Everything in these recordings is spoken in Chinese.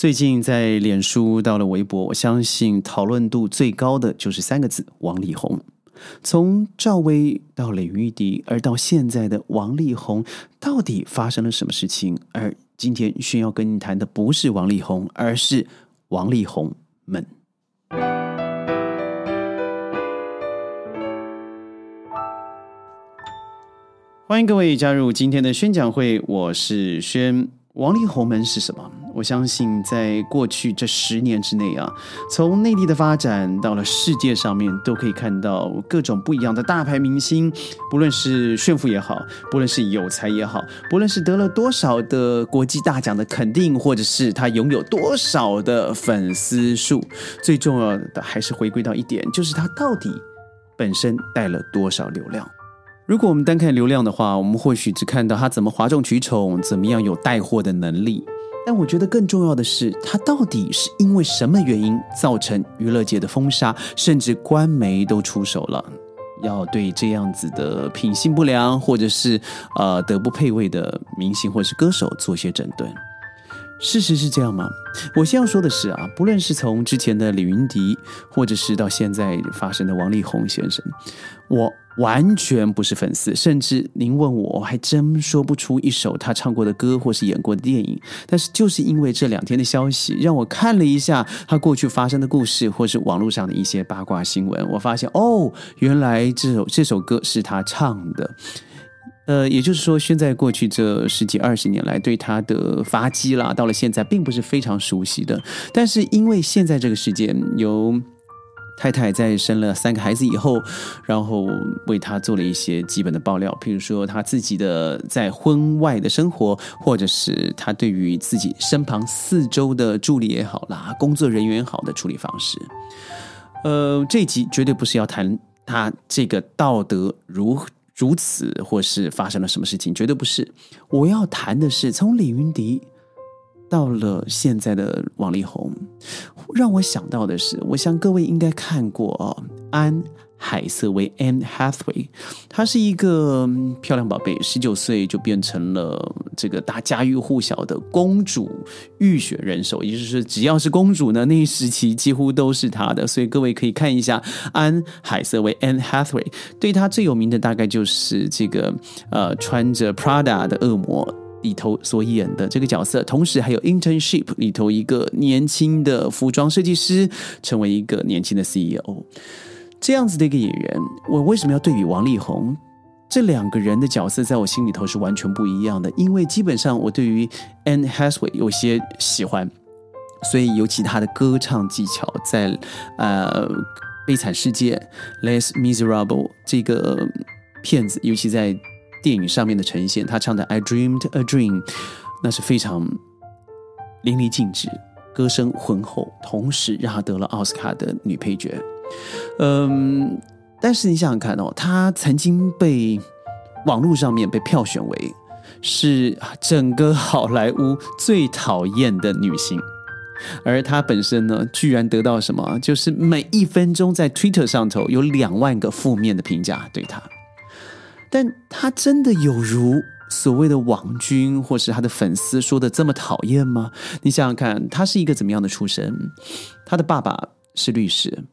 最近在脸书到了微博，我相信讨论度最高的就是三个字：王力宏。从赵薇到雷玉迪，而到现在的王力宏，到底发生了什么事情？而今天炫耀跟你谈的不是王力宏，而是王力宏们。欢迎各位加入今天的宣讲会，我是轩。王力宏们是什么？我相信，在过去这十年之内啊，从内地的发展到了世界上面，都可以看到各种不一样的大牌明星。不论是炫富也好，不论是有才也好，不论是得了多少的国际大奖的肯定，或者是他拥有多少的粉丝数，最重要的还是回归到一点，就是他到底本身带了多少流量。如果我们单看流量的话，我们或许只看到他怎么哗众取宠，怎么样有带货的能力。但我觉得更重要的是，他到底是因为什么原因造成娱乐界的封杀，甚至官媒都出手了，要对这样子的品性不良或者是呃德不配位的明星或是歌手做些整顿。事实是这样吗？我先要说的是啊，不论是从之前的李云迪，或者是到现在发生的王力宏先生，我完全不是粉丝，甚至您问我，我还真说不出一首他唱过的歌或是演过的电影。但是就是因为这两天的消息，让我看了一下他过去发生的故事，或是网络上的一些八卦新闻，我发现哦，原来这首这首歌是他唱的。呃，也就是说，现在过去这十几二十年来，对他的发迹啦，到了现在，并不是非常熟悉的。但是因为现在这个时间，由太太在生了三个孩子以后，然后为他做了一些基本的爆料，譬如说他自己的在婚外的生活，或者是他对于自己身旁四周的助理也好啦，工作人员好的处理方式。呃，这一集绝对不是要谈他这个道德如。如此，或是发生了什么事情，绝对不是。我要谈的是，从李云迪到了现在的王力宏，让我想到的是，我想各位应该看过哦，安。海瑟薇 （Anne Hathaway），她是一个漂亮宝贝，十九岁就变成了这个大家喻户晓的公主浴血人手，也就是，只要是公主呢，那一时期几乎都是她的。所以各位可以看一下安海瑟薇 （Anne Hathaway），对她最有名的大概就是这个呃，穿着 Prada 的恶魔里头所演的这个角色，同时还有 Internship 里头一个年轻的服装设计师，成为一个年轻的 CEO。这样子的一个演员，我为什么要对比王力宏？这两个人的角色在我心里头是完全不一样的。因为基本上我对于 Anne Hathaway 有些喜欢，所以尤其他的歌唱技巧，在呃《悲惨世界》Less Miserable 这个片子，尤其在电影上面的呈现，他唱的《I Dreamed a Dream》，那是非常淋漓尽致，歌声浑厚，同时让他得了奥斯卡的女配角。嗯，但是你想想看哦，她曾经被网络上面被票选为是整个好莱坞最讨厌的女星，而她本身呢，居然得到什么？就是每一分钟在 Twitter 上头有两万个负面的评价对她。但他真的有如所谓的网军或是他的粉丝说的这么讨厌吗？你想想看，他是一个怎么样的出身？他的爸爸是律师。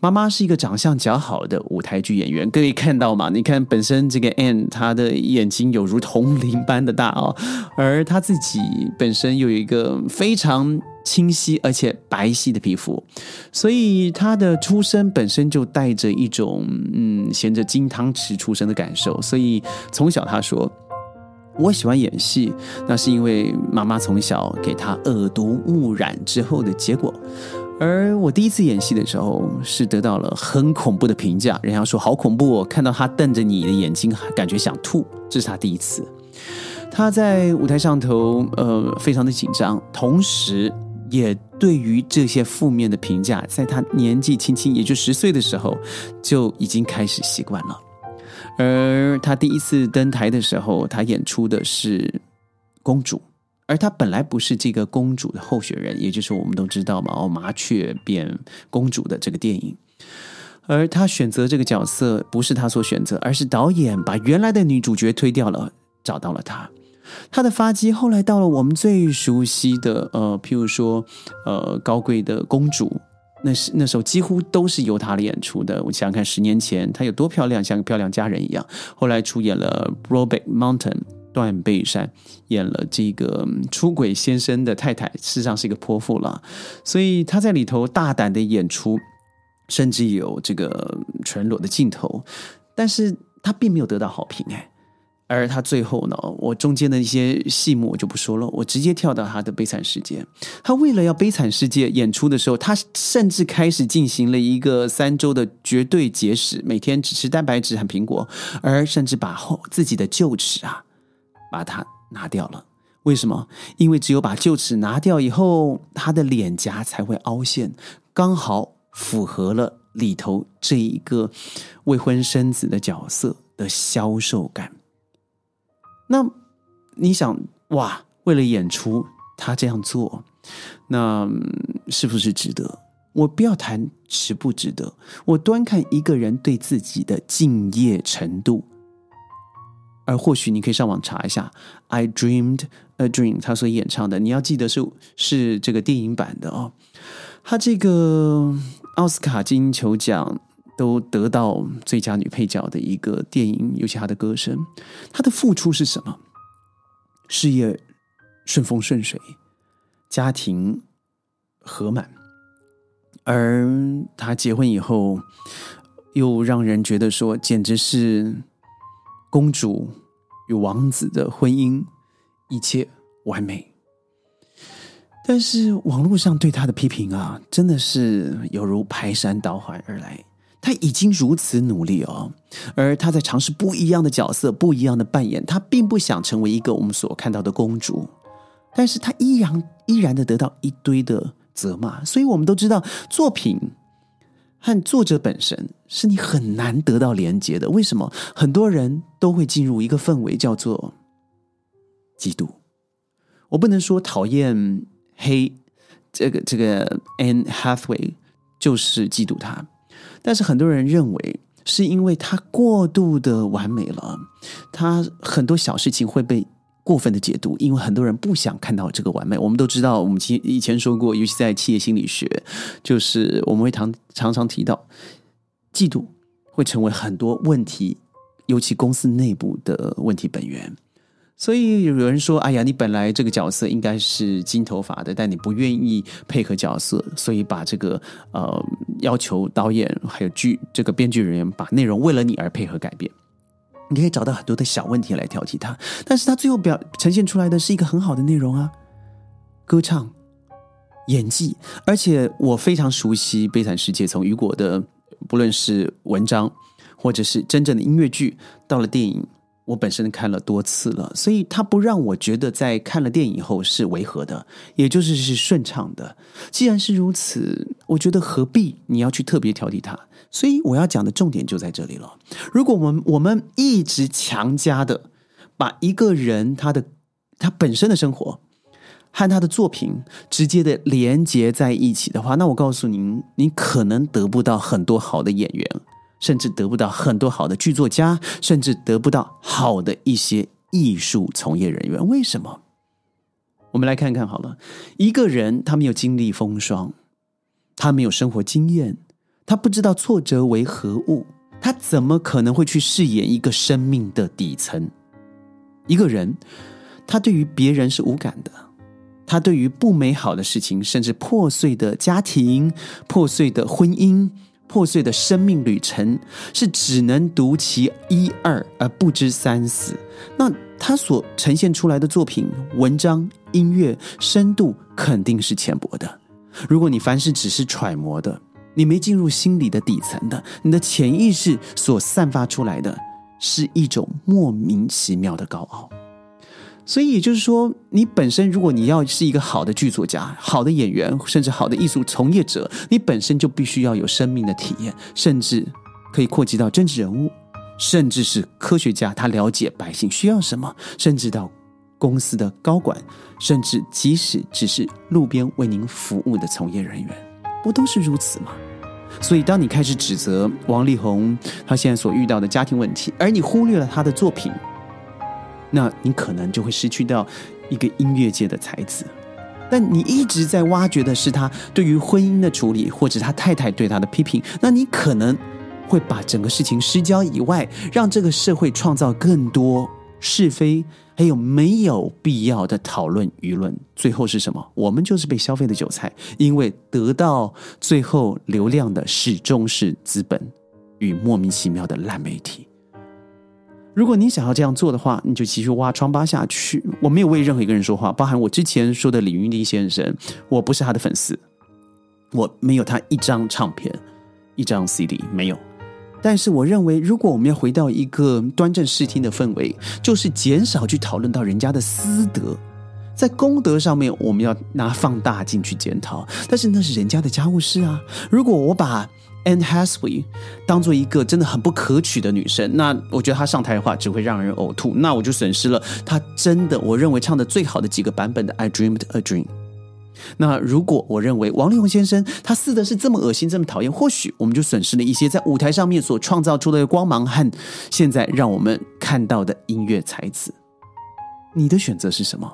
妈妈是一个长相较好的舞台剧演员，各位看到吗？你看本身这个 Anne，她的眼睛有如铜铃般的大哦，而她自己本身有一个非常清晰而且白皙的皮肤，所以她的出生本身就带着一种嗯，衔着金汤匙出生的感受。所以从小她说，我喜欢演戏，那是因为妈妈从小给她耳濡目染之后的结果。而我第一次演戏的时候，是得到了很恐怖的评价，人家说好恐怖哦，看到他瞪着你的眼睛，感觉想吐。这是他第一次，他在舞台上头，呃，非常的紧张，同时也对于这些负面的评价，在他年纪轻轻，也就十岁的时候，就已经开始习惯了。而他第一次登台的时候，他演出的是公主。而她本来不是这个公主的候选人，也就是我们都知道嘛，哦，麻雀变公主的这个电影。而她选择这个角色不是她所选择，而是导演把原来的女主角推掉了，找到了她。她的发迹后来到了我们最熟悉的呃，譬如说呃高贵的公主，那是那时候几乎都是由她来演出的。我想想看，十年前她有多漂亮，像个漂亮佳人一样。后来出演了《Brokeback Mountain》断背山，演了这个出轨先生的太太，事实上是一个泼妇了。所以他在里头大胆的演出，甚至有这个全裸的镜头，但是他并没有得到好评哎。而他最后呢，我中间的一些戏目我就不说了，我直接跳到他的《悲惨世界》。他为了要《悲惨世界》演出的时候，他甚至开始进行了一个三周的绝对节食，每天只吃蛋白质和苹果，而甚至把后自己的臼齿啊，把它拿掉了。为什么？因为只有把臼齿拿掉以后，他的脸颊才会凹陷，刚好符合了里头这一个未婚生子的角色的销售感。那你想哇？为了演出，他这样做，那是不是值得？我不要谈值不值得，我端看一个人对自己的敬业程度。而或许你可以上网查一下《I Dreamed a Dream》，他所演唱的，你要记得是是这个电影版的哦。他这个奥斯卡金球奖。都得到最佳女配角的一个电影，尤其他的歌声，他的付出是什么？事业顺风顺水，家庭和满，而他结婚以后，又让人觉得说，简直是公主与王子的婚姻，一切完美。但是网络上对她的批评啊，真的是犹如排山倒海而来。他已经如此努力哦，而他在尝试不一样的角色、不一样的扮演。他并不想成为一个我们所看到的公主，但是他依然依然的得到一堆的责骂。所以我们都知道，作品和作者本身是你很难得到连接的。为什么？很多人都会进入一个氛围，叫做嫉妒。我不能说讨厌黑这个这个 Anne Hathaway 就是嫉妒他。但是很多人认为，是因为他过度的完美了，他很多小事情会被过分的解读，因为很多人不想看到这个完美。我们都知道，我们以以前说过，尤其在企业心理学，就是我们会常常常提到，嫉妒会成为很多问题，尤其公司内部的问题本源。所以有人说：“哎呀，你本来这个角色应该是金头发的，但你不愿意配合角色，所以把这个呃要求导演还有剧这个编剧人员把内容为了你而配合改变。你可以找到很多的小问题来挑剔他，但是他最后表呈现出来的是一个很好的内容啊，歌唱、演技，而且我非常熟悉《悲惨世界》，从雨果的不论是文章或者是真正的音乐剧，到了电影。”我本身看了多次了，所以他不让我觉得在看了电影后是违和的，也就是是顺畅的。既然是如此，我觉得何必你要去特别挑剔他？所以我要讲的重点就在这里了。如果我们我们一直强加的把一个人他的他本身的生活和他的作品直接的连接在一起的话，那我告诉您，你可能得不到很多好的演员。甚至得不到很多好的剧作家，甚至得不到好的一些艺术从业人员。为什么？我们来看看好了，一个人他没有经历风霜，他没有生活经验，他不知道挫折为何物，他怎么可能会去饰演一个生命的底层？一个人，他对于别人是无感的，他对于不美好的事情，甚至破碎的家庭、破碎的婚姻。破碎的生命旅程是只能读其一二而不知三四。那他所呈现出来的作品、文章、音乐深度肯定是浅薄的。如果你凡事只是揣摩的，你没进入心理的底层的，你的潜意识所散发出来的是一种莫名其妙的高傲。所以也就是说，你本身如果你要是一个好的剧作家、好的演员，甚至好的艺术从业者，你本身就必须要有生命的体验，甚至可以扩及到政治人物，甚至是科学家，他了解百姓需要什么，甚至到公司的高管，甚至即使只是路边为您服务的从业人员，不都是如此吗？所以，当你开始指责王力宏他现在所遇到的家庭问题，而你忽略了他的作品。那你可能就会失去掉一个音乐界的才子。但你一直在挖掘的是他对于婚姻的处理，或者他太太对他的批评，那你可能会把整个事情失焦以外，让这个社会创造更多是非，还有没有必要的讨论舆论。最后是什么？我们就是被消费的韭菜，因为得到最后流量的始终是资本与莫名其妙的烂媒体。如果你想要这样做的话，你就继续挖疮疤下去。我没有为任何一个人说话，包含我之前说的李云迪先生，我不是他的粉丝，我没有他一张唱片、一张 CD 没有。但是我认为，如果我们要回到一个端正视听的氛围，就是减少去讨论到人家的私德，在功德上面，我们要拿放大镜去检讨。但是那是人家的家务事啊。如果我把 Anne Hathaway 当做一个真的很不可取的女生，那我觉得她上台的话只会让人呕吐，那我就损失了她真的我认为唱的最好的几个版本的《I Dreamed a Dream》。那如果我认为王力宏先生他似的是这么恶心、这么讨厌，或许我们就损失了一些在舞台上面所创造出的光芒和现在让我们看到的音乐才子。你的选择是什么？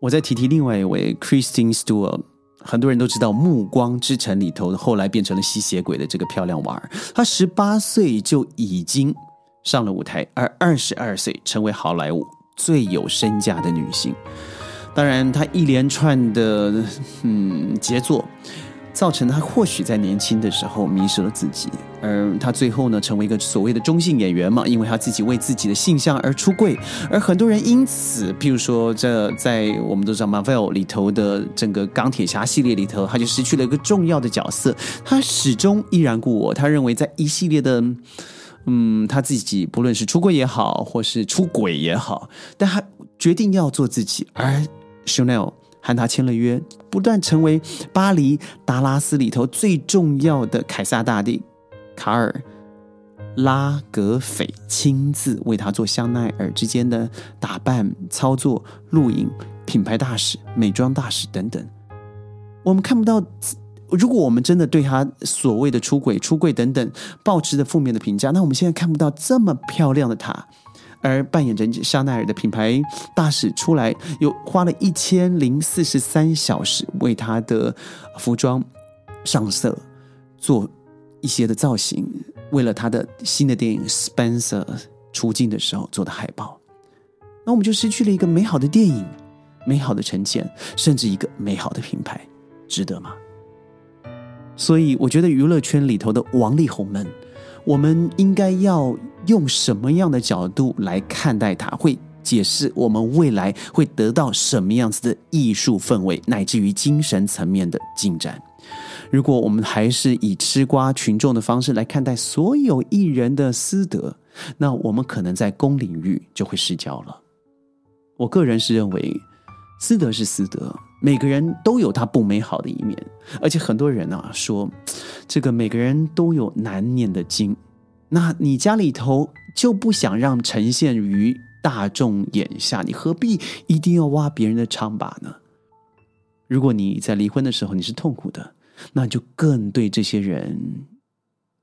我再提提另外一位 Christine Stewart。很多人都知道《暮光之城》里头后来变成了吸血鬼的这个漂亮娃儿，她十八岁就已经上了舞台，而二十二岁成为好莱坞最有身价的女性。当然，她一连串的嗯杰作。造成他或许在年轻的时候迷失了自己，而他最后呢，成为一个所谓的中性演员嘛，因为他自己为自己的性向而出柜，而很多人因此，譬如说，这在我们都知道 Marvel 里头的整个钢铁侠系列里头，他就失去了一个重要的角色，他始终依然故我。他认为在一系列的，嗯，他自己不论是出柜也好，或是出轨也好，但他决定要做自己，而 Chanel。和他签了约，不断成为巴黎达拉斯里头最重要的凯撒大帝卡尔拉格斐亲自为他做香奈儿之间的打扮、操作、录影、品牌大使、美妆大使等等。我们看不到，如果我们真的对他所谓的出轨、出柜等等抱持的负面的评价，那我们现在看不到这么漂亮的他。而扮演着香奈儿的品牌大使出来，又花了一千零四十三小时为他的服装上色，做一些的造型，为了他的新的电影《Spencer》出镜的时候做的海报，那我们就失去了一个美好的电影、美好的呈现，甚至一个美好的品牌，值得吗？所以，我觉得娱乐圈里头的王力宏们。我们应该要用什么样的角度来看待它？会解释我们未来会得到什么样子的艺术氛围，乃至于精神层面的进展。如果我们还是以吃瓜群众的方式来看待所有艺人的私德，那我们可能在公领域就会失焦了。我个人是认为，私德是私德，每个人都有他不美好的一面，而且很多人啊说。这个每个人都有难念的经，那你家里头就不想让呈现于大众眼下，你何必一定要挖别人的疮疤呢？如果你在离婚的时候你是痛苦的，那就更对这些人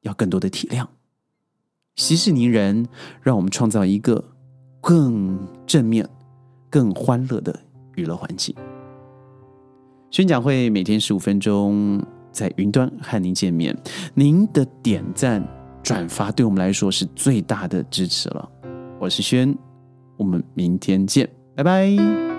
要更多的体谅，息事宁人，让我们创造一个更正面、更欢乐的娱乐环境。宣讲会每天十五分钟。在云端和您见面，您的点赞、转发对我们来说是最大的支持了。我是轩，我们明天见，拜拜。